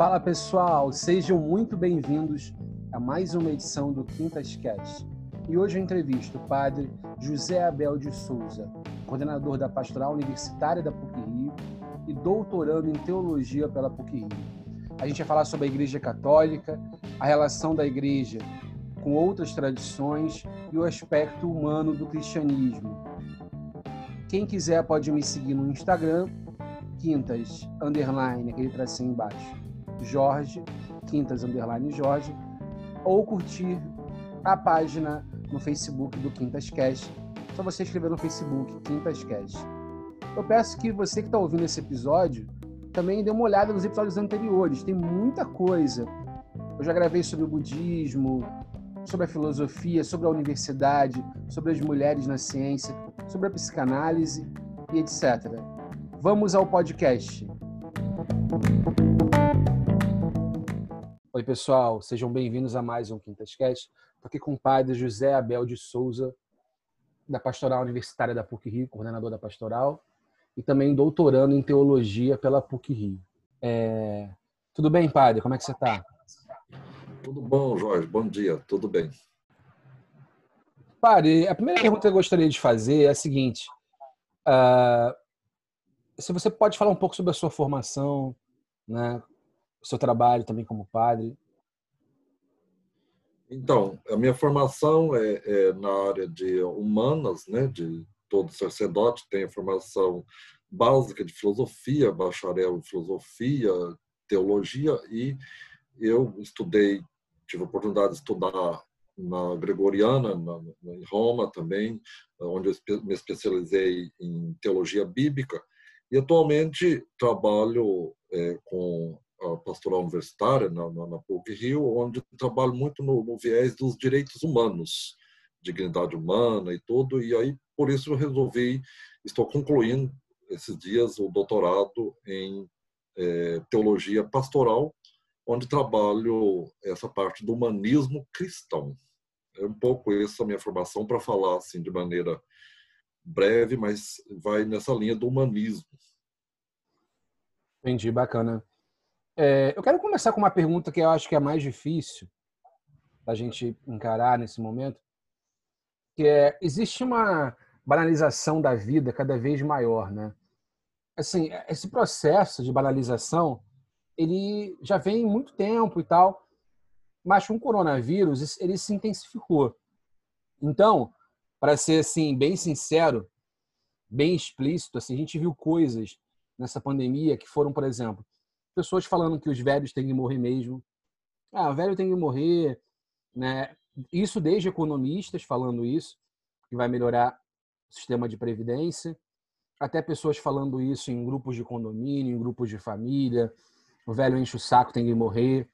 Fala pessoal, sejam muito bem-vindos a mais uma edição do Quintas Cast. E hoje eu entrevisto o padre José Abel de Souza, coordenador da Pastoral Universitária da PUC-Rio e doutorando em Teologia pela PUC-Rio. A gente vai falar sobre a Igreja Católica, a relação da Igreja com outras tradições e o aspecto humano do cristianismo. Quem quiser pode me seguir no Instagram, quintas, underline, aquele tracinho embaixo, Jorge, quintas, underline, Jorge, ou curtir a página no Facebook do Quintas Cast. Só você escrever no Facebook, Quintas Cast. Eu peço que você que está ouvindo esse episódio também dê uma olhada nos episódios anteriores. Tem muita coisa. Eu já gravei sobre o budismo, sobre a filosofia, sobre a universidade, sobre as mulheres na ciência, sobre a psicanálise e etc. Vamos ao podcast. Oi, pessoal, sejam bem-vindos a mais um Quintas Cast. Estou aqui com o padre José Abel de Souza, da Pastoral Universitária da PUC-Rio, coordenador da Pastoral, e também doutorando em Teologia pela PUC-Rio. É... Tudo bem, padre? Como é que você está? Tudo bom, Jorge? Bom dia, tudo bem. Padre, a primeira pergunta que eu gostaria de fazer é a seguinte: uh, se você pode falar um pouco sobre a sua formação, né, o seu trabalho também como padre. Então, a minha formação é, é na área de humanas, né, de todo sacerdote tem a formação básica de filosofia, bacharel em filosofia, teologia e eu estudei, tive a oportunidade de estudar na Gregoriana, na, em Roma também, onde eu me especializei em teologia bíblica e atualmente trabalho é, com pastoral universitária na, na, na PUC Rio, onde trabalho muito no, no, viés dos direitos humanos, dignidade humana e tudo. E aí, por isso, eu resolvi, estou concluindo esses dias o doutorado em é, teologia pastoral, onde trabalho essa parte do humanismo cristão. É um pouco essa a minha formação para falar assim de maneira breve, mas vai nessa linha do humanismo. Entendi, bacana. É, eu quero começar com uma pergunta que eu acho que é mais difícil da gente encarar nesse momento, que é existe uma banalização da vida cada vez maior, né? Assim, esse processo de banalização, ele já vem muito tempo e tal, mas com o coronavírus ele se intensificou. Então, para ser assim bem sincero, bem explícito, assim, a gente viu coisas nessa pandemia que foram, por exemplo, pessoas falando que os velhos têm que morrer mesmo. Ah, velho tem que morrer, né? Isso desde economistas falando isso, que vai melhorar o sistema de previdência, até pessoas falando isso em grupos de condomínio, em grupos de família. O velho enche o saco, tem que morrer.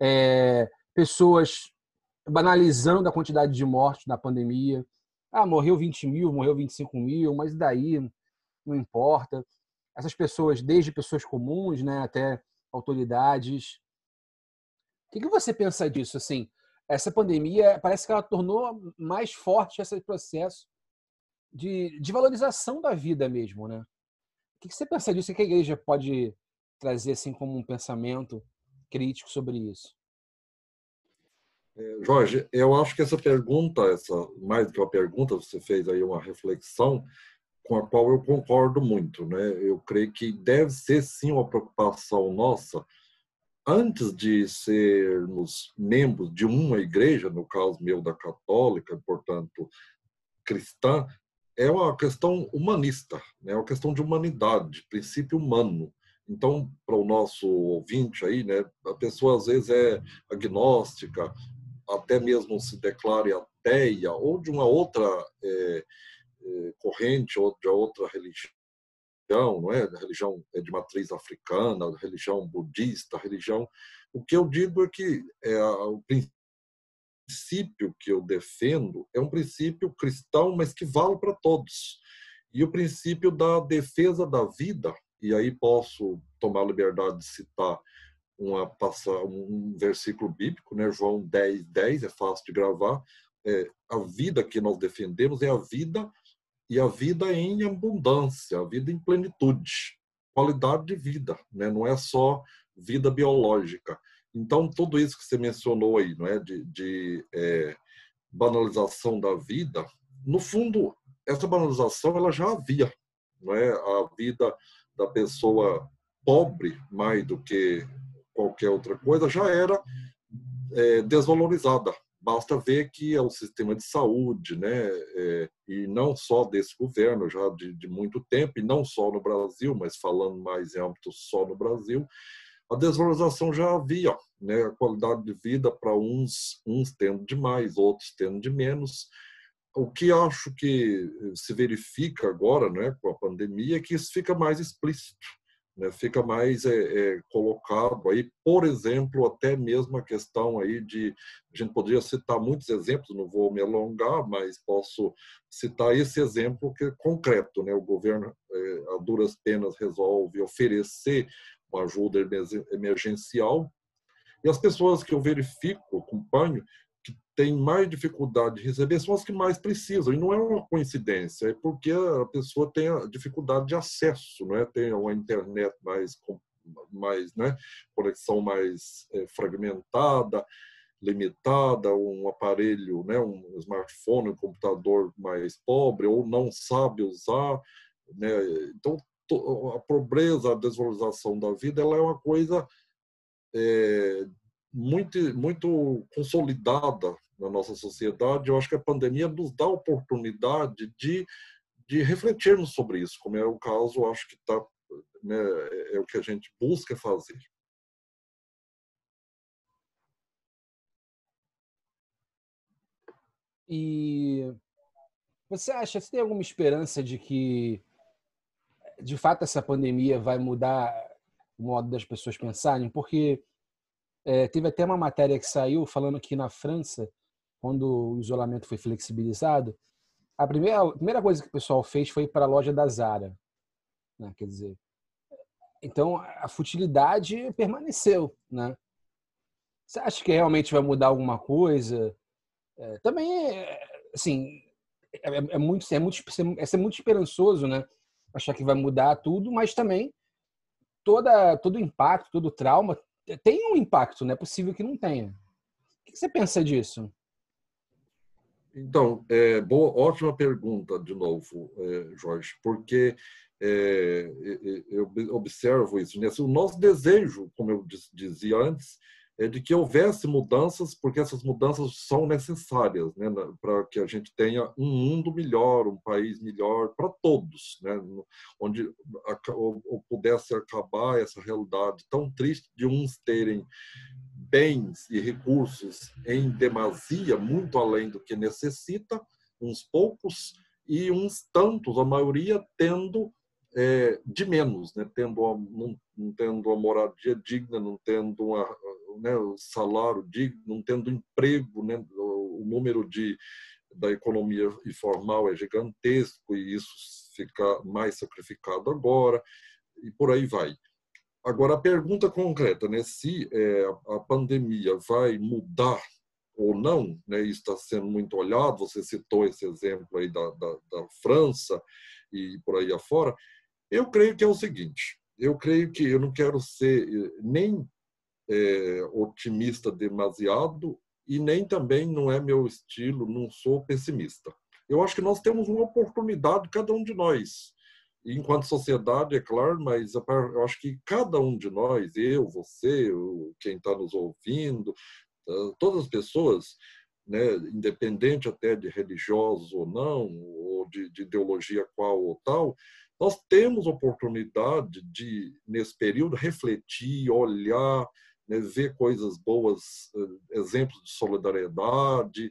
É, pessoas banalizando a quantidade de mortes na pandemia. Ah, morreu 20 mil, morreu 25 mil, mas daí não importa essas pessoas, desde pessoas comuns, né, até autoridades. O que, você pensa disso? Assim, essa pandemia parece que ela tornou mais forte esse processo de, de valorização da vida mesmo, né? O que, você pensa disso? O que a igreja pode trazer assim como um pensamento crítico sobre isso? É, Jorge, eu acho que essa pergunta, essa mais do que uma pergunta, você fez aí uma reflexão, com a qual eu concordo muito. Né? Eu creio que deve ser sim uma preocupação nossa, antes de sermos membros de uma igreja, no caso meu da católica, portanto cristã, é uma questão humanista, né? é uma questão de humanidade, princípio humano. Então, para o nosso ouvinte aí, né, a pessoa às vezes é agnóstica, até mesmo se declare ateia, ou de uma outra eh, corrente ou de outra religião, não é? Religião é de matriz africana, religião budista, religião. O que eu digo é que é, o princípio que eu defendo é um princípio cristão, mas que vale para todos. E o princípio da defesa da vida, e aí posso tomar liberdade de citar uma, um versículo bíblico, né? João 10, 10, é fácil de gravar. É, a vida que nós defendemos é a vida e a vida em abundância, a vida em plenitude, qualidade de vida, né? Não é só vida biológica. Então, tudo isso que você mencionou aí, não é, de, de é, banalização da vida, no fundo, essa banalização ela já havia, não é? A vida da pessoa pobre, mais do que qualquer outra coisa, já era é, desvalorizada. Basta ver que é o sistema de saúde, né? É, e não só desse governo, já de, de muito tempo, e não só no Brasil, mas falando mais em âmbito só no Brasil, a desvalorização já havia, né? A qualidade de vida para uns, uns tendo de mais, outros tendo de menos. O que acho que se verifica agora, né, com a pandemia, é que isso fica mais explícito né, fica mais é, é, colocado aí, por exemplo, até mesmo a questão aí de, a gente poderia citar muitos exemplos, não vou me alongar, mas posso citar esse exemplo que é concreto, né, o governo é, a duras penas resolve oferecer uma ajuda emergencial e as pessoas que eu verifico, acompanho, têm mais dificuldade de receber são as que mais precisam. E não é uma coincidência, é porque a pessoa tem a dificuldade de acesso, não é? tem uma internet mais, mais né? conexão mais é, fragmentada, limitada, um aparelho, né? um smartphone, um computador mais pobre, ou não sabe usar. Né? Então, a pobreza, a desvalorização da vida, ela é uma coisa é, muito, muito consolidada na nossa sociedade, eu acho que a pandemia nos dá a oportunidade de, de refletirmos sobre isso, como é o caso, acho que tá, né, é o que a gente busca fazer. E você acha, você tem alguma esperança de que, de fato, essa pandemia vai mudar o modo das pessoas pensarem? Porque é, teve até uma matéria que saiu falando que na França quando o isolamento foi flexibilizado, a primeira, a primeira coisa que o pessoal fez foi ir para a loja da Zara. Né? Quer dizer, então a futilidade permaneceu. Né? Você acha que realmente vai mudar alguma coisa? É, também, é, assim, é, é, muito, é, muito, é muito esperançoso, né? Achar que vai mudar tudo, mas também toda, todo o impacto, todo o trauma tem um impacto, não é possível que não tenha. O que você pensa disso? Então, é, boa, ótima pergunta de novo, é, Jorge, porque é, eu observo isso. Né? O nosso desejo, como eu dizia antes, de que houvesse mudanças, porque essas mudanças são necessárias né? para que a gente tenha um mundo melhor, um país melhor para todos, né? onde pudesse acabar essa realidade tão triste de uns terem bens e recursos em demasia, muito além do que necessita, uns poucos, e uns tantos, a maioria tendo é, de menos, né? tendo uma, não, não, tendo uma moradia digna, não tendo uma, né, um salário digno, não tendo emprego, né? o, o número de, da economia informal é gigantesco e isso fica mais sacrificado agora, e por aí vai. Agora, a pergunta concreta, né, se é, a pandemia vai mudar ou não, né, isso está sendo muito olhado, você citou esse exemplo aí da, da, da França e por aí afora, eu creio que é o seguinte, eu creio que eu não quero ser eh, nem é, otimista demasiado e nem também não é meu estilo, não sou pessimista. Eu acho que nós temos uma oportunidade, cada um de nós, enquanto sociedade, é claro, mas eu acho que cada um de nós, eu, você, quem está nos ouvindo, tá, todas as pessoas, né, independente até de religiosos ou não, ou de, de ideologia qual ou tal, nós temos oportunidade de, nesse período, refletir, olhar, né, ver coisas boas, eh, exemplos de solidariedade,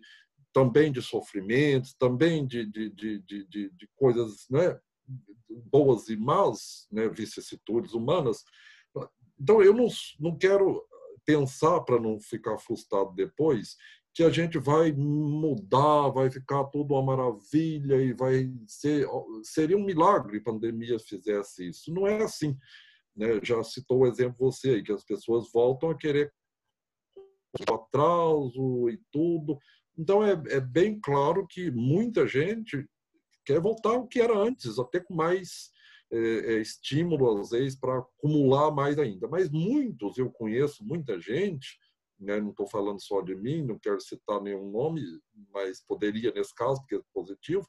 também de sofrimentos, também de, de, de, de, de coisas né, boas e más né, vicissitudes humanas. Então, eu não, não quero pensar, para não ficar frustrado depois, que a gente vai mudar, vai ficar tudo uma maravilha e vai ser. Seria um milagre a pandemia fizesse isso. Não é assim. Né? Já citou o exemplo você aí, que as pessoas voltam a querer o atraso e tudo. Então, é, é bem claro que muita gente quer voltar ao que era antes, até com mais é, é, estímulo, às vezes, para acumular mais ainda. Mas muitos, eu conheço muita gente, né, não estou falando só de mim, não quero citar nenhum nome, mas poderia nesse caso, porque é positivo,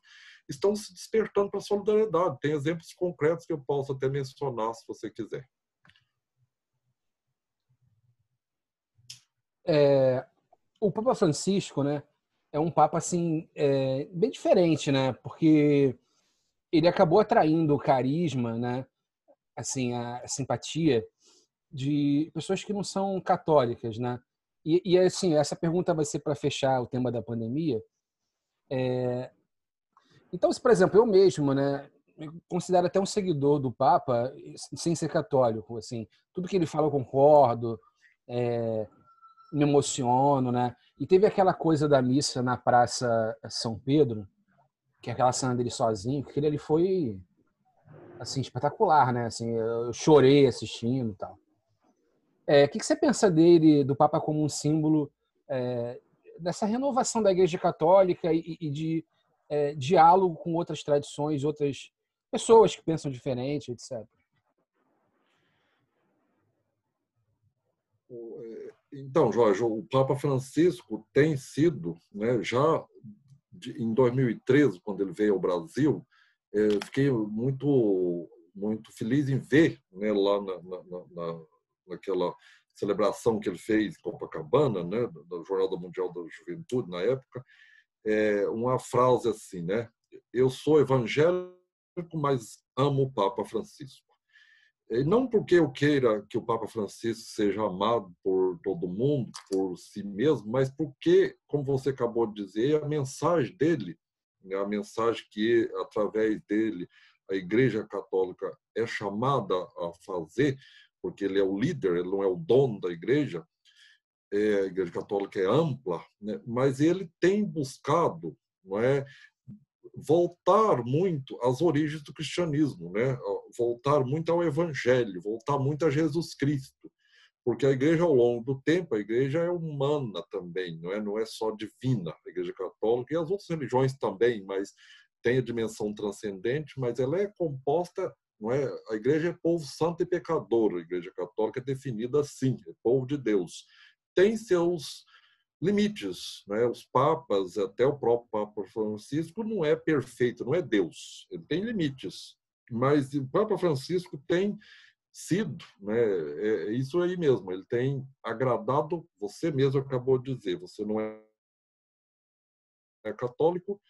estão se despertando para a solidariedade. Tem exemplos concretos que eu posso até mencionar, se você quiser. É, o Papa Francisco, né, é um papa assim é, bem diferente, né? Porque ele acabou atraindo o carisma, né? Assim, a, simpatia de pessoas que não são católicas, né? E, e assim, essa pergunta vai ser para fechar o tema da pandemia. É... Então, se por exemplo eu mesmo, né, me considero até um seguidor do Papa sem ser católico, assim, tudo que ele fala eu concordo. É me emociono, né? E teve aquela coisa da missa na Praça São Pedro, que é aquela cena dele sozinho, que ali foi assim espetacular, né? Assim, eu chorei assistindo e tal. É, o que, que você pensa dele, do Papa como um símbolo é, dessa renovação da Igreja Católica e, e de é, diálogo com outras tradições, outras pessoas que pensam diferente, etc. Então, Jorge, o Papa Francisco tem sido, né, já em 2013, quando ele veio ao Brasil, é, fiquei muito muito feliz em ver né, lá na, na, na, naquela celebração que ele fez em Copacabana, né, da Jornada Mundial da Juventude na época, é, uma frase assim, né? Eu sou evangélico, mas amo o Papa Francisco. E não porque eu queira que o Papa Francisco seja amado por todo mundo, por si mesmo, mas porque, como você acabou de dizer, a mensagem dele, né, a mensagem que, através dele, a Igreja Católica é chamada a fazer, porque ele é o líder, ele não é o dono da Igreja, é, a Igreja Católica é ampla, né, mas ele tem buscado não é, voltar muito às origens do cristianismo, né? voltar muito ao evangelho, voltar muito a Jesus Cristo. Porque a igreja, ao longo do tempo, a igreja é humana também, não é, não é só divina, a igreja católica e as outras religiões também, mas tem a dimensão transcendente, mas ela é composta, não é? A igreja é povo santo e pecador, a igreja católica é definida assim, é povo de Deus. Tem seus limites. Né? Os papas, até o próprio Papa Francisco, não é perfeito, não é Deus. Ele tem limites. Mas o Papa Francisco tem sido, né? é isso aí mesmo, ele tem agradado, você mesmo acabou de dizer, você não é católico,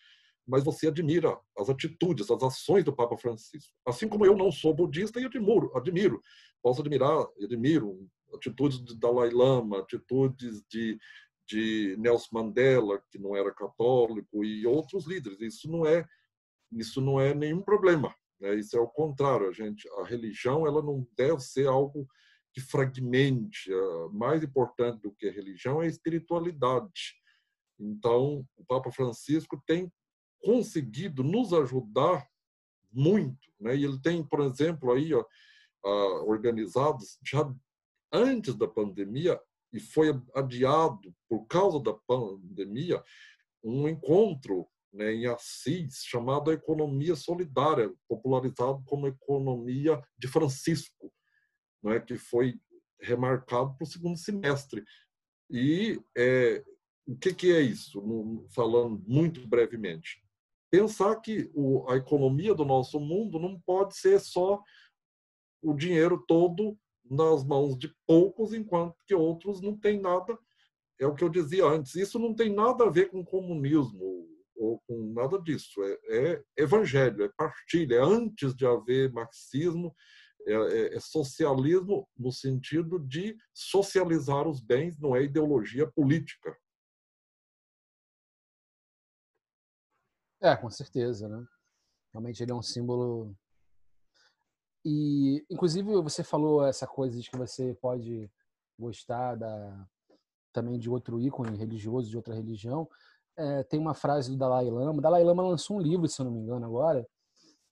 mas você admira as atitudes, as ações do Papa Francisco. Assim como eu não sou budista e admiro, admiro, posso admirar, admiro atitudes de Dalai Lama, atitudes de de Nelson Mandela, que não era católico, e outros líderes. Isso não é isso não é nenhum problema. Né? Isso é o contrário. A gente, a religião, ela não deve ser algo que fragmente. Mais importante do que a religião é a espiritualidade. Então, o Papa Francisco tem conseguido nos ajudar muito, né? E ele tem, por exemplo, aí ó, organizados já antes da pandemia e foi adiado por causa da pandemia um encontro né, em Assis chamado Economia Solidária, popularizado como Economia de Francisco, né, que foi remarcado para o segundo semestre. E é, o que, que é isso? Falando muito brevemente. Pensar que o, a economia do nosso mundo não pode ser só o dinheiro todo nas mãos de poucos, enquanto que outros não têm nada. É o que eu dizia antes. Isso não tem nada a ver com comunismo ou com nada disso. É, é evangelho, é partilha. É antes de haver marxismo, é, é, é, socialismo no sentido de socializar os bens, não é ideologia política. É, com certeza, né? Realmente ele é um símbolo e, inclusive, você falou essa coisa de que você pode gostar da, também de outro ícone religioso, de outra religião. É, tem uma frase do Dalai Lama. O Dalai Lama lançou um livro, se eu não me engano, agora,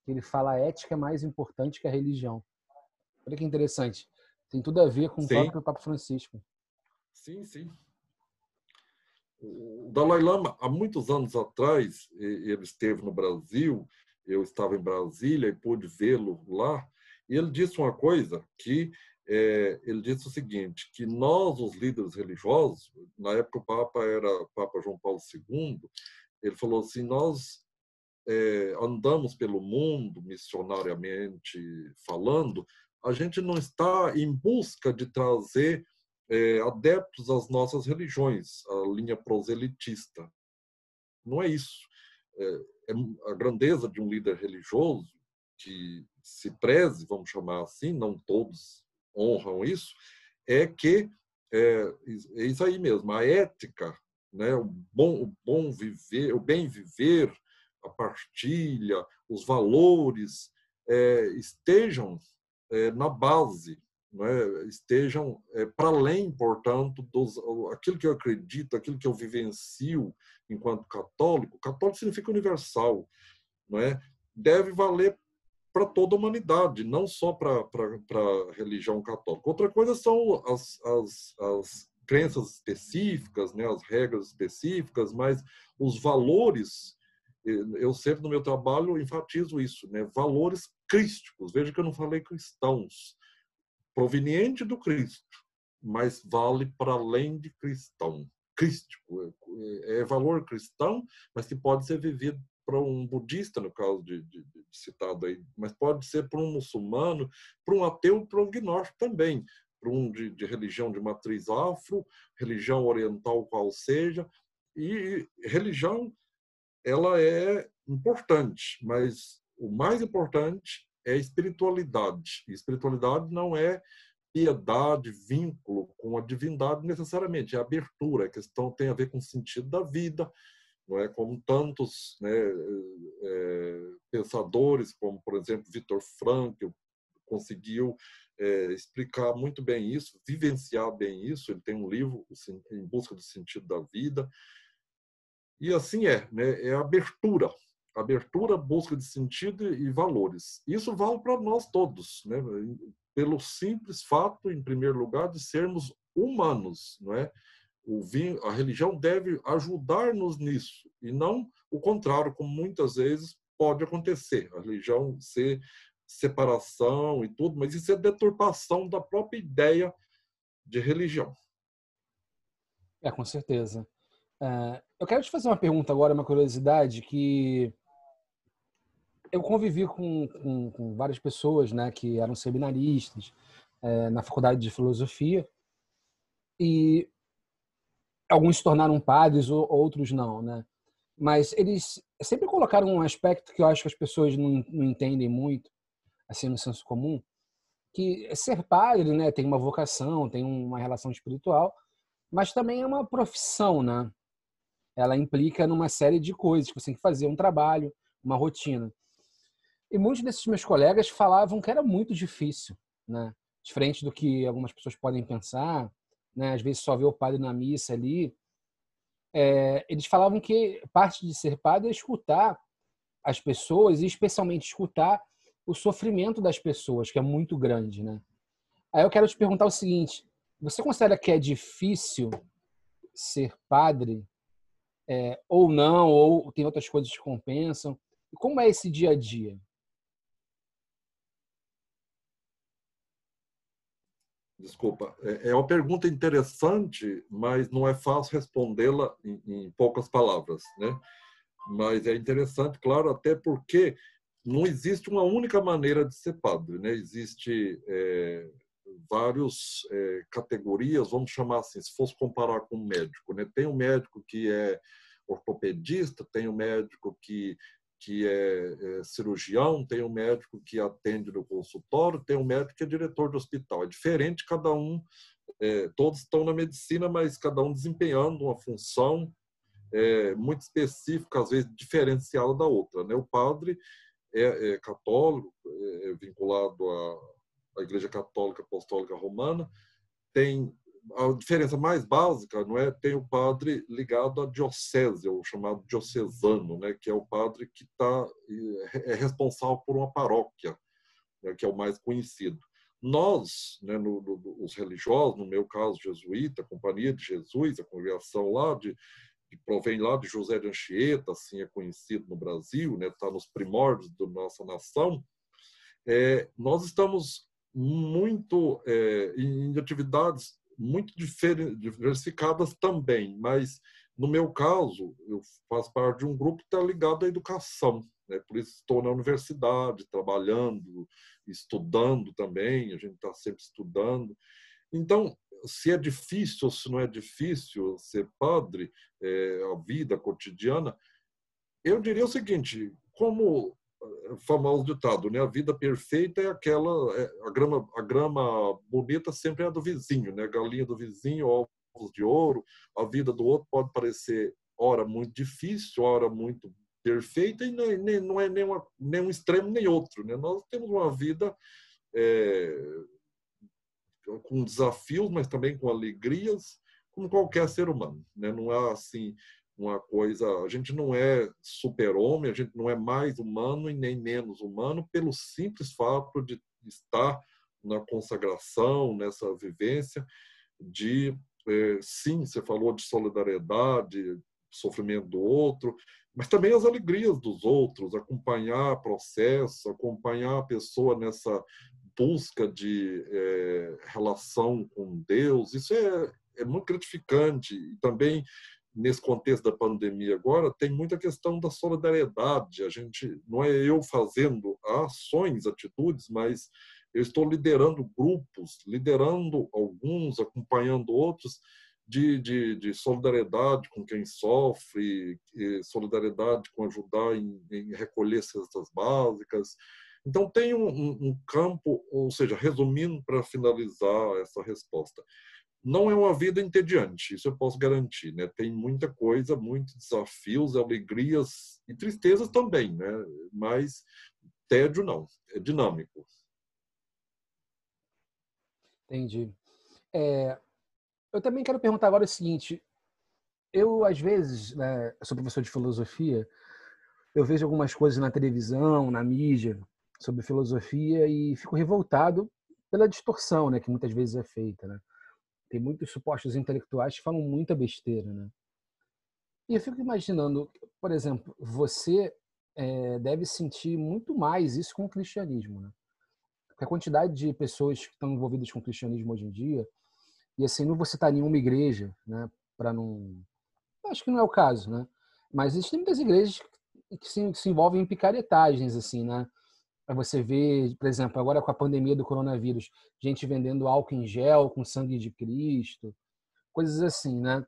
que ele fala a ética é mais importante que a religião. Olha que interessante. Tem tudo a ver com sim. o próprio Papa Francisco. Sim, sim. O Dalai Lama, há muitos anos atrás, ele esteve no Brasil eu estava em Brasília e pude vê-lo lá, ele disse uma coisa que é, ele disse o seguinte, que nós, os líderes religiosos, na época o Papa era Papa João Paulo II, ele falou assim, nós é, andamos pelo mundo missionariamente falando, a gente não está em busca de trazer é, adeptos às nossas religiões, a linha proselitista. Não é isso. É, é a grandeza de um líder religioso que se preze, vamos chamar assim, não todos honram isso, é que é, é isso aí mesmo, a ética, né, o bom, o bom viver, o bem viver, a partilha, os valores é, estejam é, na base, é? estejam é, para além, portanto, dos, aquilo que eu acredito, aquilo que eu vivencio enquanto católico. Católico significa universal, não é? Deve valer para toda a humanidade, não só para a religião católica. Outra coisa são as, as, as crenças específicas, né, as regras específicas, mas os valores, eu sempre no meu trabalho enfatizo isso, né, valores crísticos. Veja que eu não falei cristãos, proveniente do Cristo, mas vale para além de cristão. Crístico, é, é valor cristão, mas que pode ser vivido para um budista, no caso de, de, de, citado aí, mas pode ser para um muçulmano, para um ateu, para um gnóstico também, para um de, de, religião de matriz afro, religião oriental qual seja, e religião ela é importante, mas o mais importante é a espiritualidade. E espiritualidade não é piedade, vínculo com a divindade necessariamente, é abertura, a questão tem a ver com o sentido da vida, não é como tantos né, é, pensadores, como por exemplo Victor Frankl, conseguiu é, explicar muito bem isso, vivenciar bem isso. Ele tem um livro em busca do sentido da vida e assim é, né, é abertura, abertura, busca de sentido e valores. Isso vale para nós todos, né, pelo simples fato, em primeiro lugar, de sermos humanos, não é? O vinho, a religião deve ajudar-nos nisso e não o contrário, como muitas vezes pode acontecer. A religião ser separação e tudo, mas isso é deturpação da própria ideia de religião. É, com certeza. É, eu quero te fazer uma pergunta agora, uma curiosidade que eu convivi com, com, com várias pessoas, né, que eram seminaristas é, na faculdade de filosofia e alguns se tornaram padres, outros não, né? Mas eles sempre colocaram um aspecto que eu acho que as pessoas não, não entendem muito, assim, no senso comum, que ser padre, né, tem uma vocação, tem uma relação espiritual, mas também é uma profissão, né? Ela implica numa série de coisas, que você tem que fazer um trabalho, uma rotina. E muitos desses meus colegas falavam que era muito difícil, né? Diferente do que algumas pessoas podem pensar, né, às vezes só vê o padre na missa ali, é, eles falavam que parte de ser padre é escutar as pessoas e especialmente escutar o sofrimento das pessoas, que é muito grande, né? Aí eu quero te perguntar o seguinte: você considera que é difícil ser padre, é, ou não, ou tem outras coisas que compensam? E como é esse dia a dia? Desculpa, é, é uma pergunta interessante, mas não é fácil respondê-la em, em, poucas palavras, né? Mas é interessante, claro, até porque não existe uma única maneira de ser padre, né? Existe é, várias é, categorias, vamos chamar assim, se fosse comparar com um médico, né? Tem um médico que é ortopedista, tem um médico que que é, é, cirurgião, tem um médico que atende no consultório, tem um médico que é diretor do hospital. É diferente, cada um, é, todos estão na medicina, mas cada um desempenhando uma função é, muito específica, às vezes diferenciada da outra. Né? O padre é, é católico, é, é vinculado à, à Igreja Católica Apostólica Romana, tem a diferença mais básica não é tem o padre ligado à diocese o chamado diocesano né que é o padre que está é responsável por uma paróquia né, que é o mais conhecido. Nós né, no, no, os religiosos no meu caso jesuíta companhia de Jesus a congregação lá de que provém lá de José de Anchieta, assim é conhecido no Brasil, né, está nos primórdios da nossa nação, é, nós estamos muito é, em atividades muito diversificadas também, mas no meu caso, eu faço parte de um grupo que está ligado à educação, né? por isso estou na universidade, trabalhando, estudando também, a gente está sempre estudando. Então, se é difícil ou se não é difícil ser padre, é, a vida cotidiana, eu diria o seguinte: como famoso ditado, né? A vida perfeita é aquela, é, a grama, a grama bonita sempre é a do vizinho, né? Galinha do vizinho, ovos de ouro. A vida do outro pode parecer hora muito difícil, hora muito perfeita e não é, nem, não é nem, uma, nem um extremo nem outro, né? Nós temos uma vida é, com desafios, mas também com alegrias, como qualquer ser humano. Né? Não há assim uma coisa. A gente não é super-homem, a gente não é mais humano e nem menos humano pelo simples fato de estar na consagração, nessa vivência de é, sim, você falou de solidariedade, sofrimento do outro, mas também as alegrias dos outros, acompanhar processo, acompanhar a pessoa nessa busca de é, relação com Deus, isso é, é muito gratificante. E também, nesse contexto da pandemia agora, tem muita questão da solidariedade. A gente, não é eu fazendo ações, atitudes, mas eu estou liderando grupos, liderando alguns, acompanhando outros, de, de, de, solidariedade com quem sofre, solidariedade com ajudar em, em recolher cestas básicas, então, tem um, um campo, ou seja, resumindo para finalizar essa resposta, não é uma vida entediante, isso eu posso garantir, né? Tem muita coisa, muitos desafios, alegrias e tristezas também, né? Mas tédio não, é dinâmico. Entendi. É, eu também quero perguntar agora o seguinte: eu às vezes, né, sou professor de filosofia, eu vejo algumas coisas na televisão, na mídia, sobre filosofia e fico revoltado pela distorção, né, que muitas vezes é feita, né? Tem muitos supostos intelectuais que falam muita besteira, né? E eu fico imaginando, por exemplo, você é, deve sentir muito mais isso com o cristianismo, né? Porque a quantidade de pessoas que estão envolvidas com o cristianismo hoje em dia, e assim, não vou citar nenhuma igreja, né, para não... Acho que não é o caso, né? Mas existem muitas igrejas que se, que se envolvem em picaretagens, assim, né? Você vê, por exemplo, agora com a pandemia do coronavírus, gente vendendo álcool em gel com sangue de Cristo, coisas assim, né?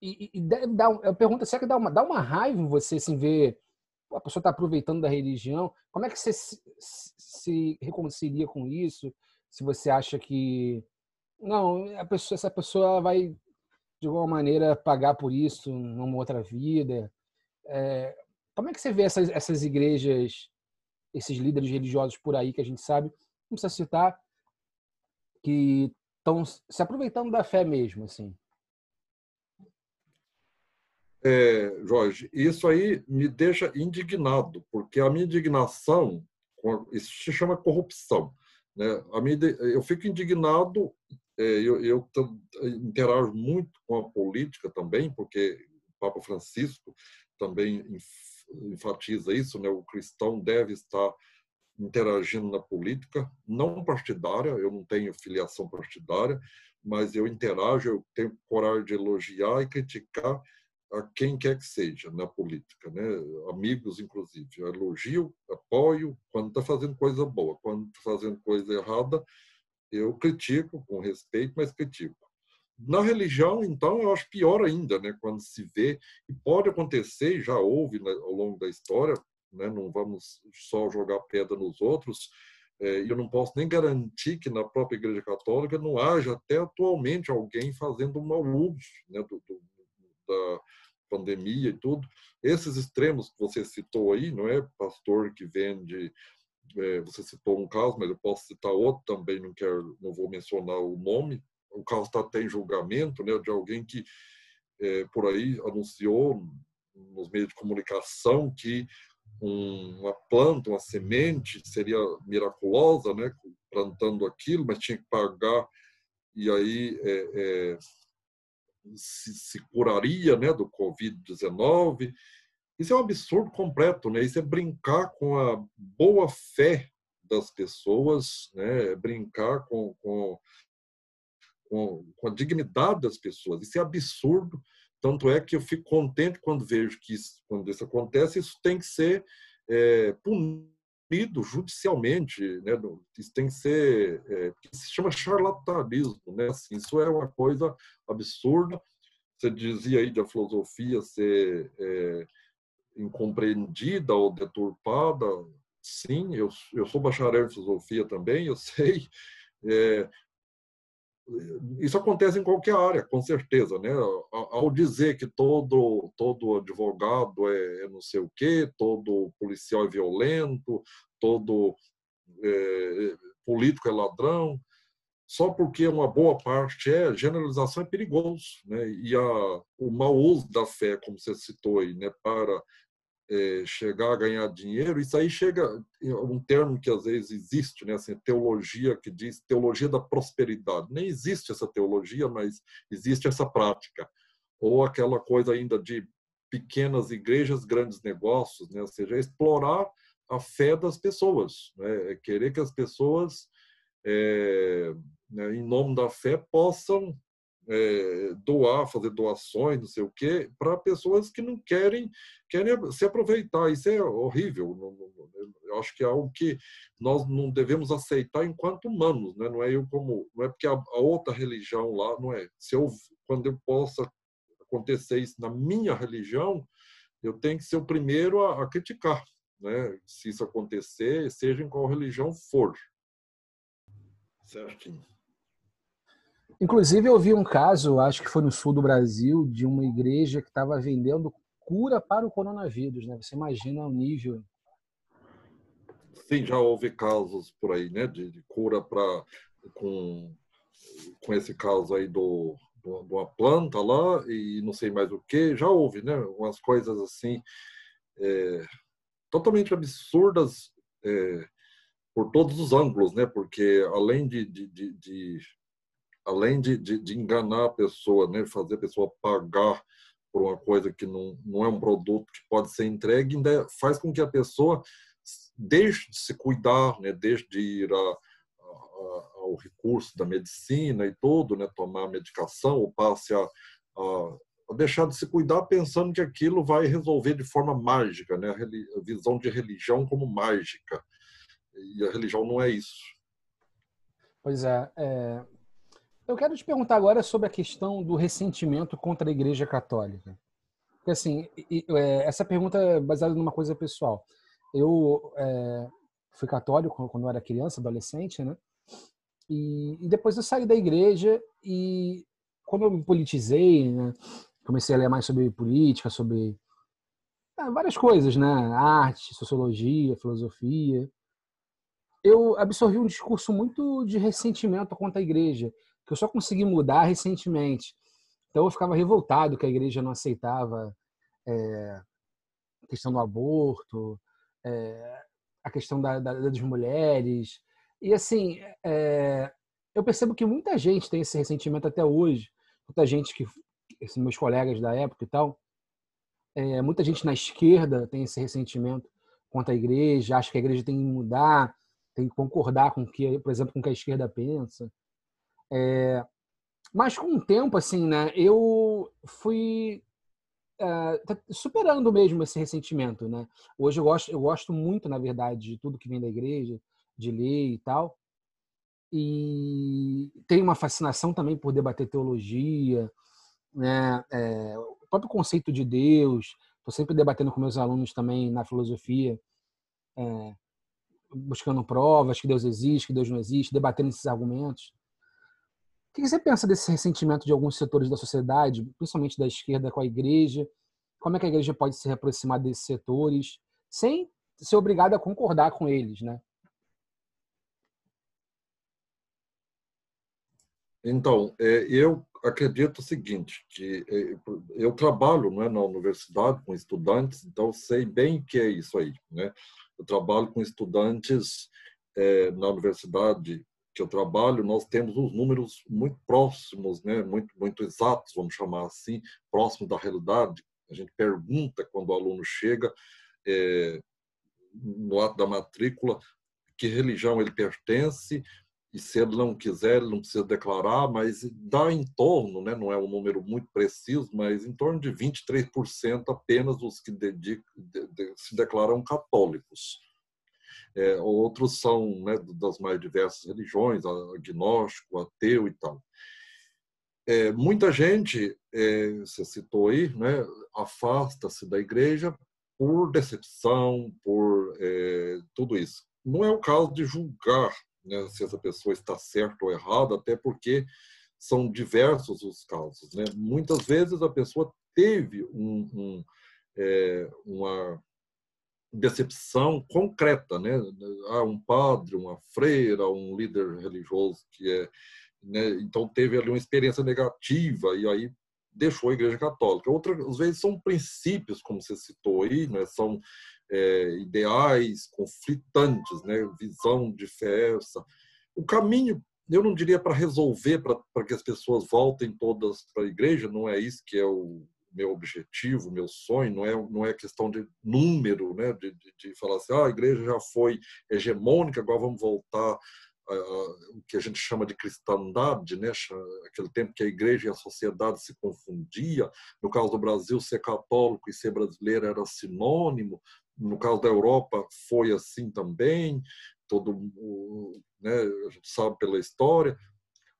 E, e dá, eu pergunto, será que dá uma, dá uma raiva em você assim, ver a pessoa está aproveitando da religião? Como é que você se, se, reconcilia com isso? Se você acha que não, pessoa, essa pessoa vai de alguma maneira pagar por isso numa outra vida? É, como é que você vê essas, essas igrejas esses líderes religiosos por aí que a gente sabe, não precisa citar, que estão se aproveitando da fé mesmo, assim. É, Jorge, isso aí me deixa indignado, porque a minha indignação, isso se chama corrupção. Né? A minha, eu fico indignado, é, eu, eu interajo muito com a política também, porque o Papa Francisco também enfatiza isso, né? O cristão deve estar interagindo na política, não partidária, eu não tenho filiação partidária, mas eu interajo, eu tenho coragem de elogiar e criticar a quem quer que seja na política, né? amigos inclusive. Eu elogio, apoio quando está fazendo coisa boa, quando está fazendo coisa errada, eu critico com respeito, mas critico. Na religião, então, eu acho pior ainda, né? quando se vê, e pode acontecer, já houve né, ao longo da história, né? não vamos só jogar pedra nos outros, é, e eu não posso nem garantir que na própria Igreja Católica não haja até atualmente alguém fazendo mau uso né? do, do, da pandemia e tudo. Esses extremos que você citou aí, não é pastor que vende é, você citou um caso, mas eu posso citar outro também, não quero, não vou mencionar o nome, o caso está até em julgamento, né, de alguém que é, por aí anunciou nos meios de comunicação que um, uma planta, uma semente seria miraculosa, né, plantando aquilo, mas tinha que pagar e aí é, é, se, se curaria né, do Covid-19. Isso é um absurdo completo, né? Isso é brincar com a boa fé das pessoas, né? É brincar com, com, com, com, a dignidade das pessoas. Isso é absurdo. Tanto é que eu fico contente quando vejo que isso, quando isso acontece, isso tem que ser é, punido judicialmente, né? Isso tem que ser, é, se chama charlatanismo, né? Assim, isso é uma coisa absurda. Você dizia aí da filosofia ser é, incompreendida ou deturpada. Sim, eu, eu sou bacharel em filosofia também, eu sei. É, isso acontece em qualquer área, com certeza, né? Ao dizer que todo todo advogado é, é não sei o quê, todo policial é violento, todo é, político é ladrão, só porque uma boa parte é generalização é perigoso, né? E a, o mau uso da fé, como você citou aí, né, para é, chegar a ganhar dinheiro, isso aí chega um termo que às vezes existe, né, assim, teologia que diz teologia da prosperidade. Nem existe essa teologia, mas existe essa prática. Ou aquela coisa ainda de pequenas igrejas, grandes negócios, né, ou seja, explorar a fé das pessoas, né, é querer que as pessoas, é, né, em nome da fé, possam é, doar, fazer doações, não sei o quê, para pessoas que não querem, querem se aproveitar. Isso é horrível. Eu acho que é algo que nós não devemos aceitar enquanto humanos, né? Não é eu como, não é porque a, a outra religião lá, não é. Se eu, quando eu possa acontecer isso na minha religião, eu tenho que ser o primeiro a, a criticar, né? Se isso acontecer, seja em qual religião for. Certinho. Inclusive, eu vi um caso, acho que foi no sul do Brasil, de uma igreja que estava vendendo cura para o coronavírus, né? Você imagina o nível. Sim, já houve casos por aí, né, de, de cura para com com esse caso aí do de uma planta lá e não sei mais o que, já houve, né, umas coisas assim é, totalmente absurdas é, por todos os ângulos, né, porque além de, de, de, de além de, de, de, enganar a pessoa, né, fazer a pessoa pagar por uma coisa que não, não é um produto que pode ser entregue, ainda faz com que a pessoa deixe de se cuidar, né, deixe de ir a, a, ao recurso da medicina e tudo, né, tomar medicação, ou passe a, a, a, deixar de se cuidar pensando que aquilo vai resolver de forma mágica, né, a visão de religião como mágica. E a religião não é isso. Pois é, é eu quero te perguntar agora sobre a questão do ressentimento contra a Igreja Católica. Porque, assim, é, essa pergunta é baseada numa coisa pessoal. Eu é, fui católico quando eu era criança, adolescente, né? E, e, depois eu saí da igreja e quando eu me politizei, né? Comecei a ler mais sobre política, sobre é, várias coisas, né? Arte, sociologia, filosofia. Eu absorvi um discurso muito de ressentimento contra a igreja que eu só consegui mudar recentemente. Então eu ficava revoltado que a igreja não aceitava é, a questão do aborto, é, a questão da, da, das mulheres. E assim, é, eu percebo que muita gente tem esse ressentimento até hoje. Muita gente que, assim, meus colegas da época e tal, é, muita gente na esquerda tem esse ressentimento contra a igreja, acha que a igreja tem que mudar, tem que concordar com que, por exemplo, com o que a esquerda pensa. É, mas com o tempo, assim, né, eu fui é, tá superando mesmo esse ressentimento, né? Hoje eu gosto, eu gosto muito, na verdade, de tudo que vem da igreja, de ler e tal. E tenho uma fascinação também por debater teologia, né? É, o próprio conceito de Deus. Estou sempre debatendo com meus alunos também na filosofia, é, buscando provas que Deus existe, que Deus não existe, debatendo esses argumentos que você pensa desse ressentimento de alguns setores da sociedade, principalmente da esquerda com a igreja? Como é que a igreja pode se aproximar desses setores sem ser obrigada a concordar com eles, né? Então, é, eu acredito o seguinte, que é, eu trabalho não é, na universidade com estudantes, então sei bem o que é isso aí. Né? Eu trabalho com estudantes é, na universidade que eu trabalho, nós temos os números muito próximos, né, muito, muito exatos, vamos chamar assim, próximos da realidade. A gente pergunta quando o aluno chega é, no ato da matrícula que religião ele pertence e se ele não quiser, ele não precisa declarar, mas dá em torno, né, não é um número muito preciso, mas em torno de 23% apenas os que de, de, se declaram católicos. É, outros são né, das mais diversas religiões, agnóstico, ateu e tal. É, muita gente, é, você citou aí, né, afasta-se da igreja por decepção, por é, tudo isso. Não é o caso de julgar né, se essa pessoa está certa ou errada, até porque são diversos os casos. Né? Muitas vezes a pessoa teve um, um, é, uma decepção concreta, né? Há um padre, uma freira, um líder religioso que é, né? então teve ali uma experiência negativa e aí deixou a Igreja Católica. Outras vezes são princípios, como você citou aí, né? São é, ideais conflitantes, né? visão diversa. O caminho, eu não diria para resolver, para que as pessoas voltem todas para a igreja, não é isso que é o meu objetivo, meu sonho, não é, não é questão de número, né? de, de, de falar assim, ah, a igreja já foi hegemônica, agora vamos voltar o que a gente chama de cristandade, né? aquele tempo que a igreja e a sociedade se confundia. No caso do Brasil, ser católico e ser brasileiro era sinônimo no caso da Europa foi assim também, todo né, a gente sabe pela história.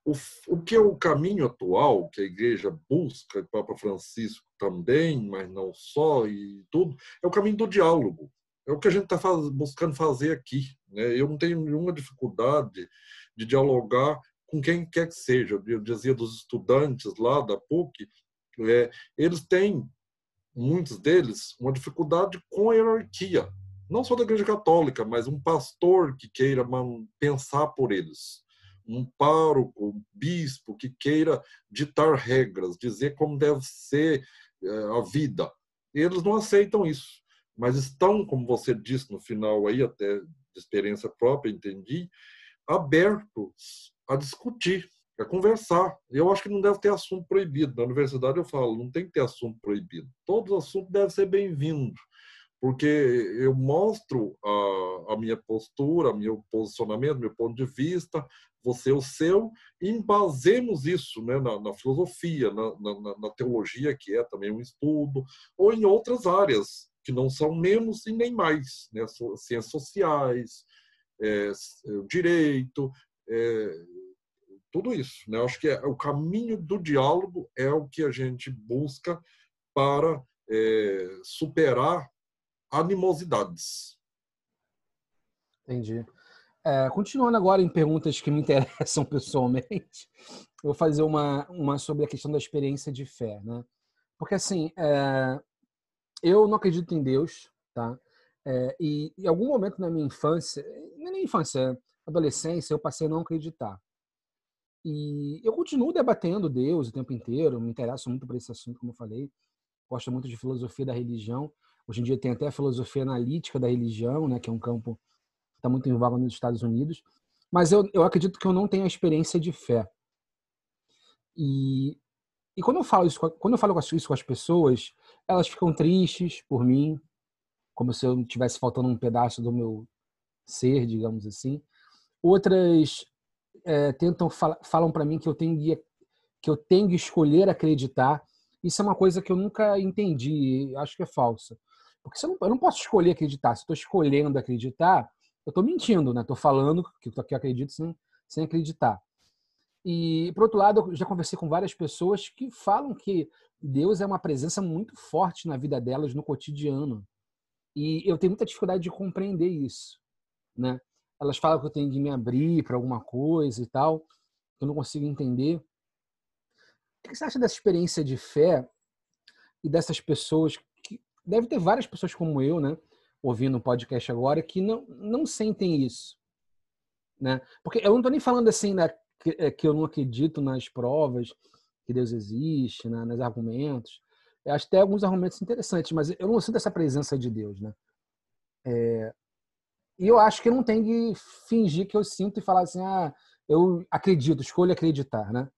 O, o que é o caminho atual que a igreja busca, o Papa Francisco também, mas não só, e tudo, é o caminho do diálogo. É o que a gente está faz, buscando fazer aqui. Né? Eu não tenho nenhuma dificuldade de dialogar com quem quer que seja. Eu dizia dos estudantes lá da PUC, é, eles têm muitos deles, uma dificuldade com a hierarquia. Não só da Igreja Católica, mas um pastor que queira pensar por eles. Um pároco, um bispo que queira ditar regras, dizer como deve ser eh, a vida. Eles não aceitam isso, mas estão, como você disse no final aí, até de experiência própria, entendi, abertos a discutir é conversar. Eu acho que não deve ter assunto proibido. Na universidade eu falo, não tem que ter assunto proibido. Todos os assuntos devem ser bem-vindos, porque eu mostro a, a minha postura, meu posicionamento, meu ponto de vista, você o seu, e embasemos isso né, na, na filosofia, na, na, na teologia, que é também um estudo, ou em outras áreas, que não são menos e nem mais, né? ciências sociais, é, direito, é, tudo isso. Né? Acho que é, o caminho do diálogo é o que a gente busca para é, superar animosidades. Entendi. É, continuando agora em perguntas que me interessam pessoalmente, eu vou fazer uma, uma sobre a questão da experiência de fé, né? Porque assim, é, eu não acredito em Deus, tá? É, e em algum momento na minha infância, na minha infância, adolescência, eu passei a não acreditar. E eu continuo debatendo Deus o tempo inteiro, me interesso muito por esse assunto, como eu falei. Gosto muito de filosofia da religião. Hoje em dia tem até a filosofia analítica da religião, né, que é um campo está muito em voga nos Estados Unidos. Mas eu, eu acredito que eu não tenho a experiência de fé. E, e quando eu falo isso, quando eu falo isso com as pessoas, elas ficam tristes por mim, como se eu tivesse faltando um pedaço do meu ser, digamos assim. Outras é, tentam fal falam para mim que eu tenho que eu tenho que escolher acreditar. Isso é uma coisa que eu nunca entendi, acho que é falsa. Porque não, eu não posso escolher acreditar. Se estou escolhendo acreditar, eu estou mentindo, né? Estou falando que eu acredito sem, sem acreditar. E, por outro lado, eu já conversei com várias pessoas que falam que Deus é uma presença muito forte na vida delas, no cotidiano. E eu tenho muita dificuldade de compreender isso, né? elas falam que eu tenho que me abrir para alguma coisa e tal, que eu não consigo entender. O que você acha dessa experiência de fé e dessas pessoas que deve ter várias pessoas como eu, né, ouvindo o podcast agora que não não sentem isso, né? Porque eu não estou nem falando assim né, que, é, que, eu não acredito nas provas que Deus existe, né, nos argumentos. Eu acho até alguns argumentos interessantes, mas eu não sinto essa presença de Deus, né? É, e eu acho que não tem que fingir que eu sinto e falar assim, ah, eu acredito, escolho acreditar, né?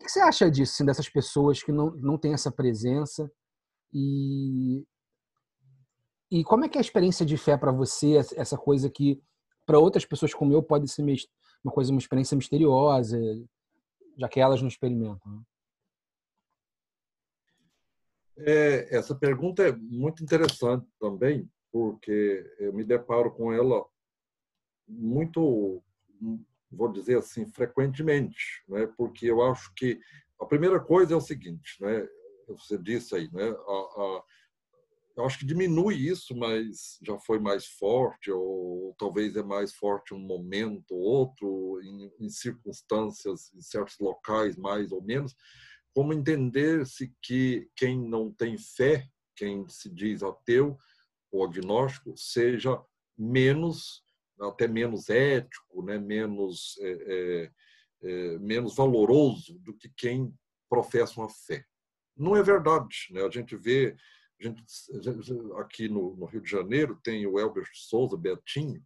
O que você acha disso, assim, dessas pessoas que não, não têm essa presença? E, e como é que é a experiência de fé para você, essa coisa que para outras pessoas como eu pode ser uma coisa, uma experiência misteriosa, já que elas não experimentam? Né? É, essa pergunta é muito interessante também, porque eu me deparo com ela muito, vou dizer assim, frequentemente, né? porque eu acho que a primeira coisa é o seguinte, né? você disse aí, né? A, a, eu acho que diminui isso, mas já foi mais forte, ou talvez é mais forte um momento ou outro, em, em circunstâncias, em certos locais, mais ou menos. Como entender-se que quem não tem fé, quem se diz ateu ou agnóstico, seja menos, até menos ético, né? menos, é, é, é, menos valoroso do que quem professa uma fé. Não é verdade. Né? A gente vê gente, aqui no, no, Rio de Janeiro tem o Elbert Souza Betinho,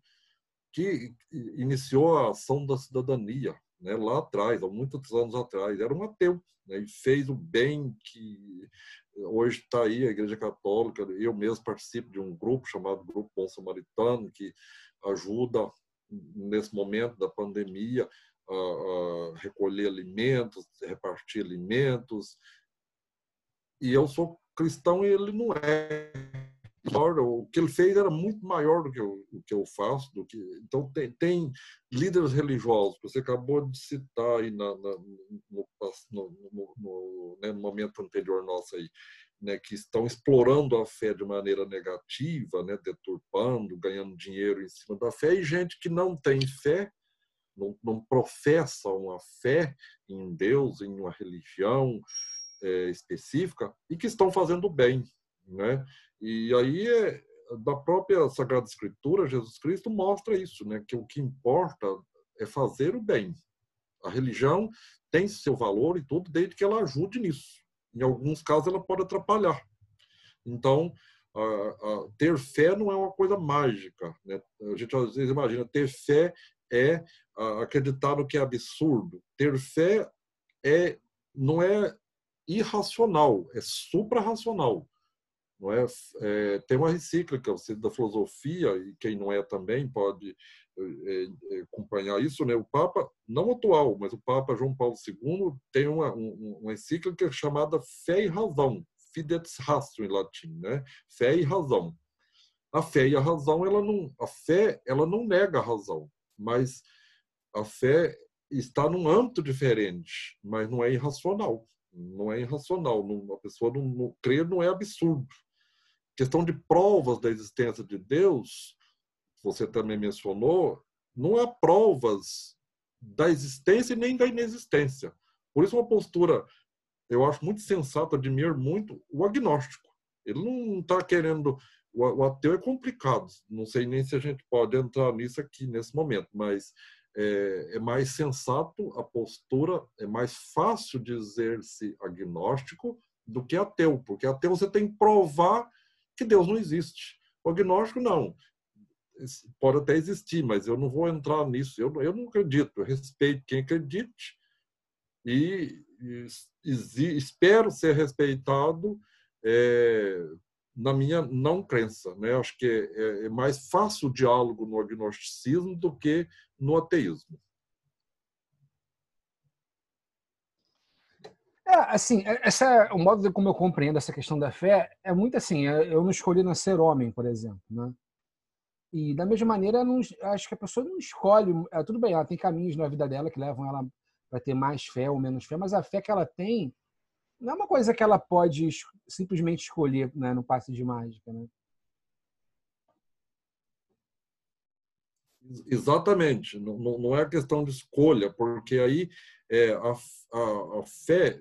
que iniciou a ação da cidadania né, lá atrás, há muitos anos atrás. Era um ateu né, e fez o bem que hoje está aí a Igreja Católica. Eu mesmo participo de um grupo chamado Grupo Bom Samaritano, que ajuda nesse momento da pandemia a, a recolher alimentos, repartir alimentos. E eu sou cristão ele não é. O que ele fez era muito maior do que eu, o que eu faço. Do que, então, tem, tem líderes religiosos, que você acabou de citar aí na, na, no, no, no, né, no, momento anterior nosso aí, né, que estão explorando a fé de maneira negativa, né, deturpando, ganhando dinheiro em cima da fé, e gente que não tem fé, não, não professa uma fé em Deus, em uma religião, é, específica e que estão fazendo bem, né? E aí é, da própria Sagrada Escritura, Jesus Cristo mostra isso, né? Que o que importa é fazer o bem. A religião tem seu valor e tudo, desde que ela ajude nisso. Em alguns casos, ela pode atrapalhar. Então, a, a, ter fé não é uma coisa mágica. Né? A gente às vezes imagina ter fé é a, acreditar no que é absurdo. Ter fé é não é irracional, é suprarracional. Não é, é, tem uma encíclica da filosofia, e quem não é também pode é, é, acompanhar isso. Né? O Papa, não atual, mas o Papa João Paulo II tem uma, uma encíclica chamada Fé e Razão, Fides Ratio em latim, né? fé e razão. A fé e a razão, ela não, a fé, ela não nega a razão, mas a fé está num âmbito diferente, mas não é irracional não é irracional. Não, a pessoa não, não crer não é absurdo. Questão de provas da existência de Deus, você também mencionou, não há provas da existência nem da inexistência. Por isso, uma postura, eu acho muito sensata, admiro muito o agnóstico. Ele não está querendo. O ateu é complicado, não sei nem se a gente pode entrar nisso aqui nesse momento, mas é, é mais sensato a postura, é mais fácil dizer-se agnóstico do que ateu, porque ateu você tem que provar que Deus não existe. O agnóstico não. Pode até existir, mas eu não vou entrar nisso. Eu, eu não acredito. Eu respeito quem acredite e, e, e espero ser respeitado é, na minha não crença. Né? Acho que é, é, mais fácil o diálogo no agnosticismo do que no ateísmo. É, assim, é, essa, o modo como eu compreendo essa questão da fé é muito assim. É, eu não escolhi nascer homem, por exemplo, né? E da mesma maneira, não, acho que a pessoa não escolhe. É, tudo bem, ela tem caminhos na vida dela que levam ela para ter mais fé ou menos fé, mas a fé que ela tem não é uma coisa que ela pode simplesmente escolher né, no passe de mágica, né? Exatamente, não, não é questão de escolha, porque aí é, a, a, a, fé,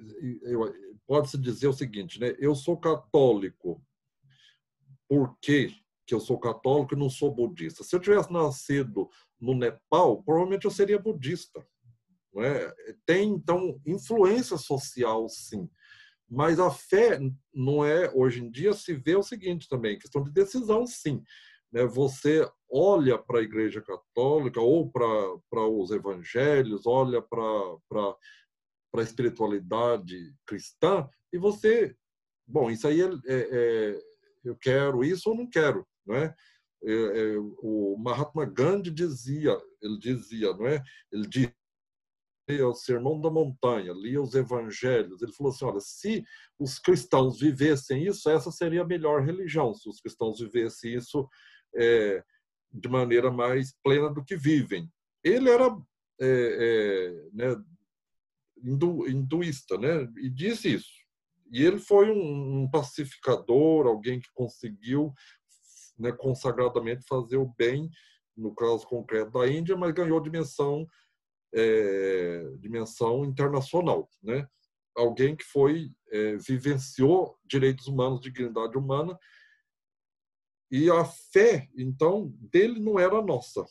pode-se dizer o seguinte, né? eu sou católico, por quê que eu sou católico e não sou budista? Se eu tivesse nascido no Nepal, provavelmente eu seria budista. É? Tem, então, influência social, sim. Mas a fé não é, hoje em dia, se vê o seguinte também, questão de decisão, sim. né, você olha para a Igreja Católica ou para os Evangelhos, olha para a espiritualidade cristã e você, bom, isso aí é, é, é, eu quero isso ou não quero, não é? É, é, o Mahatma Gandhi dizia, ele dizia, não é? Ele o Sermão da Montanha, lia os Evangelhos. Ele falou assim: olha, se os cristãos vivessem isso, essa seria a melhor religião. Se os cristãos vivessem isso é, de maneira mais plena do que vivem. Ele era é, é, né, hindu, hinduísta, né? E disse isso. E ele foi um, um pacificador, alguém que conseguiu né, consagradamente fazer o bem, no caso concreto da Índia, mas ganhou dimensão, é, dimensão internacional. Né? Alguém que foi, é, vivenciou direitos humanos, dignidade humana, e a fé, então, dele não era nossa.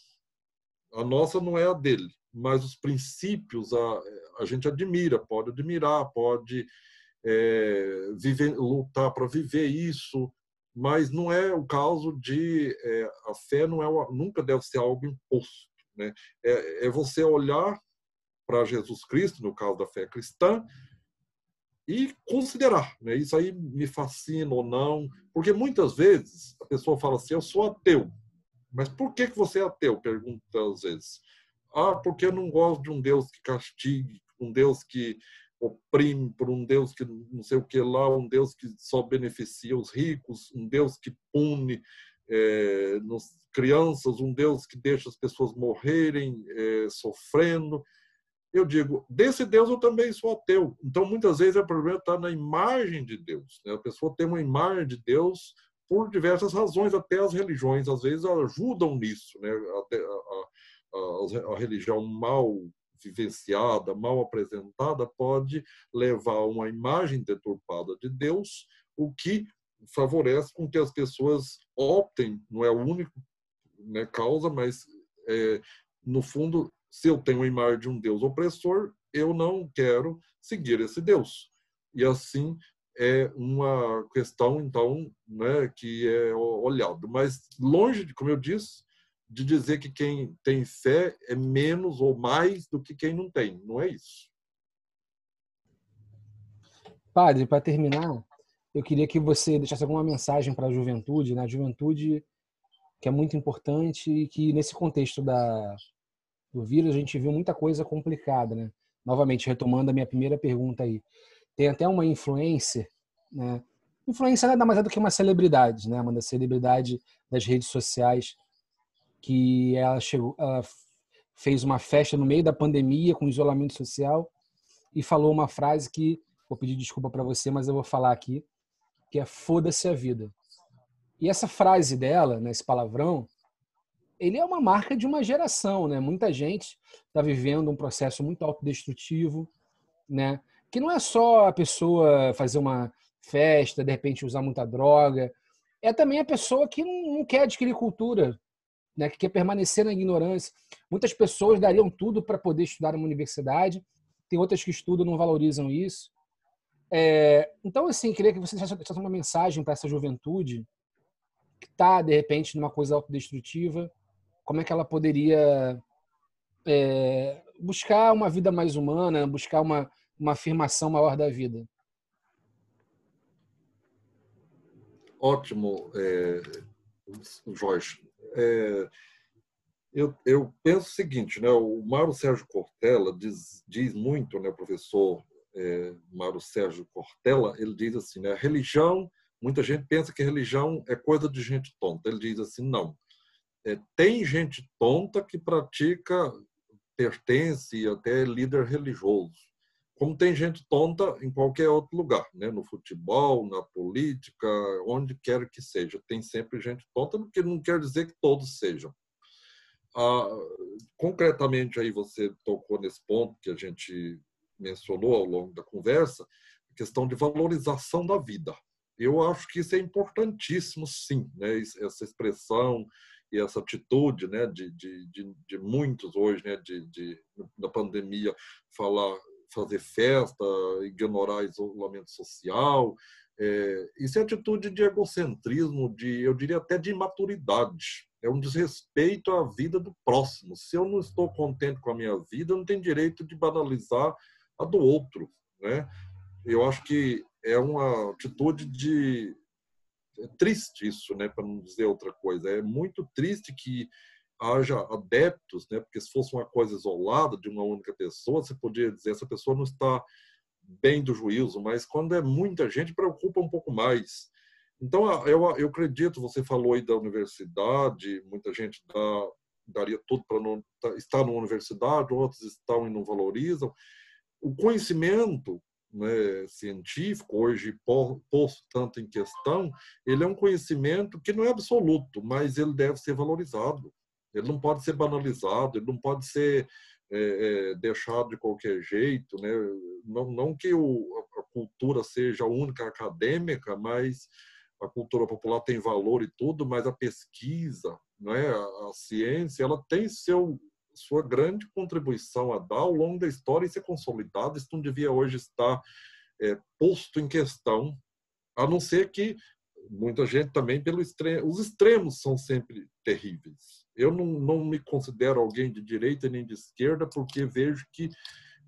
A nossa não é a dele, mas os princípios a, a gente admira, pode admirar, pode é, viver, lutar para viver isso, mas não é o caso de é, a fé não é nunca deve ser algo imposto, né? É, é você olhar para Jesus Cristo, no caso da fé cristã, e considerar, né? Isso aí me fascina ou não, porque muitas vezes a pessoa fala assim: eu sou ateu, mas por que que você é ateu? Pergunta às vezes. Ah, porque eu não gosto de um Deus que castigue, um Deus que oprime, por um Deus que não sei o que lá, um Deus que só beneficia os ricos, um Deus que pune é, crianças, um Deus que deixa as pessoas morrerem é, sofrendo. Eu digo, desse Deus eu também sou ateu. Então, muitas vezes o problema está na imagem de Deus. Né? A pessoa tem uma imagem de Deus por diversas razões, até as religiões às vezes ajudam nisso. Né? A, a, a, a religião mal vivenciada, mal apresentada, pode levar a uma imagem deturpada de Deus, o que favorece com que as pessoas optem, não é o único né, causa, mas é, no fundo, se eu tenho uma imagem de um Deus opressor, eu não quero seguir esse Deus. E assim é uma questão, então, né, que é olhado. Mas longe de, como eu disse, de dizer que quem tem fé é menos ou mais do que quem não tem. Não é isso. Padre, para terminar, eu queria que você deixasse alguma mensagem para a juventude, né? A juventude que é muito importante e que nesse contexto da do vírus a gente viu muita coisa complicada, né? Novamente retomando a minha primeira pergunta aí, tem até uma influência, né? Influência nada mais é do que uma celebridade, né? Uma celebridade das redes sociais que ela, chegou, ela fez uma festa no meio da pandemia com isolamento social e falou uma frase que vou pedir desculpa para você, mas eu vou falar aqui, que é foda-se a vida. E essa frase dela, né, palavrão, ele é uma marca de uma geração, né? Muita gente está vivendo um processo muito autodestrutivo, né? Que não é só a pessoa fazer uma festa, de repente usar muita droga, é também a pessoa que não quer adquirir cultura, né, que quer permanecer na ignorância. Muitas pessoas dariam tudo para poder estudar numa universidade, tem outras que estudam não valorizam isso. É, então, assim, queria que você deixasse uma mensagem para essa juventude que está, de repente, numa coisa autodestrutiva, como é que ela poderia é, buscar uma vida mais humana, buscar uma, uma afirmação maior da vida? Ótimo, é, Jorge é, eu, eu, penso o seguinte, né? O Mário Sérgio Cortella diz, diz muito, né, professor é, Mário Sérgio Cortella, ele diz assim, né? Religião, muita gente pensa que religião é coisa de gente tonta. Ele diz assim, não. É, tem gente tonta que pratica, pertence até líder religioso como tem gente tonta em qualquer outro lugar, né? no futebol, na política, onde quer que seja. Tem sempre gente tonta, porque não quer dizer que todos sejam. Ah, concretamente, aí você tocou nesse ponto que a gente mencionou ao longo da conversa, a questão de valorização da vida. Eu acho que isso é importantíssimo, sim, né? essa expressão e essa atitude né? de, de, de, de muitos hoje, né? de, de, na pandemia, falar fazer festa, ignorar isolamento social, É, isso é atitude de egocentrismo, de, eu diria até de imaturidade. É um desrespeito à vida do próximo. Se eu não estou contente com a minha vida, eu não tenho direito de banalizar a do outro. Né? Eu acho que é uma atitude de. É triste isso, né? para não dizer outra coisa. É muito triste que haja adeptos, né? porque se fosse uma coisa isolada de uma única pessoa, você podia dizer essa pessoa não está bem do juízo, mas quando é muita gente, preocupa um pouco mais. Então, eu, eu acredito, você falou aí da universidade, muita gente dá, daria tudo para não tá, estar numa universidade, outros estão e não valorizam. O conhecimento né, científico, hoje posto tanto em questão, ele é um conhecimento que não é absoluto, mas ele deve ser valorizado. Ele não pode ser banalizado, ele não pode ser é, é, deixado de qualquer jeito, né? Não, não que o, a cultura seja única acadêmica, mas a cultura popular tem valor e tudo, mas a pesquisa, né, a, a ciência, ela tem seu sua grande contribuição a dar ao longo da história e ser consolidada. Isso não devia hoje estar é, posto em questão, a não ser que muita gente também pelo extremo. Os extremos são sempre terríveis. Eu não, não me considero alguém de direita nem de esquerda, porque vejo que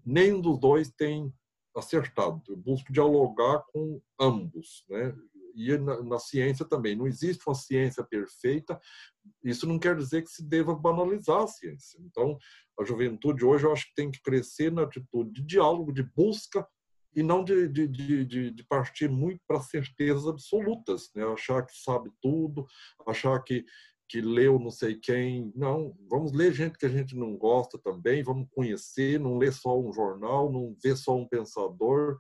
nenhum dos dois tem acertado. Eu busco dialogar com ambos, né? E na, na, ciência também. Não existe uma ciência perfeita. Isso não quer dizer que se deva banalizar a ciência. Então, a juventude hoje eu acho que tem que crescer na atitude de diálogo, de busca e não de, de, de, de partir muito para certezas absolutas, né? achar que sabe tudo, achar que, que leu não sei quem. Não, vamos ler gente que a gente não gosta também, vamos conhecer, não ler só um jornal, não ver só um pensador,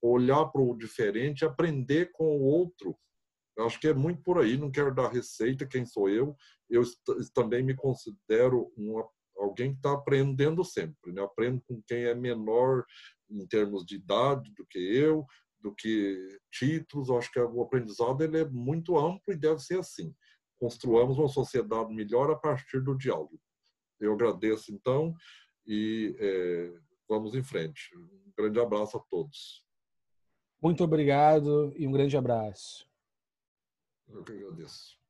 olhar para o diferente, aprender com o outro. Acho que é muito por aí, não quero dar receita, quem sou eu. Eu também me considero uma, alguém que está aprendendo sempre, né? aprendo com quem é menor em termos de idade do que eu, do que títulos. Acho que o aprendizado ele é muito amplo e deve ser assim. Construamos uma sociedade melhor a partir do diálogo. Eu agradeço, então, e é, vamos em frente. Um grande abraço a todos. Muito obrigado e um grande abraço. Eu que agradeço.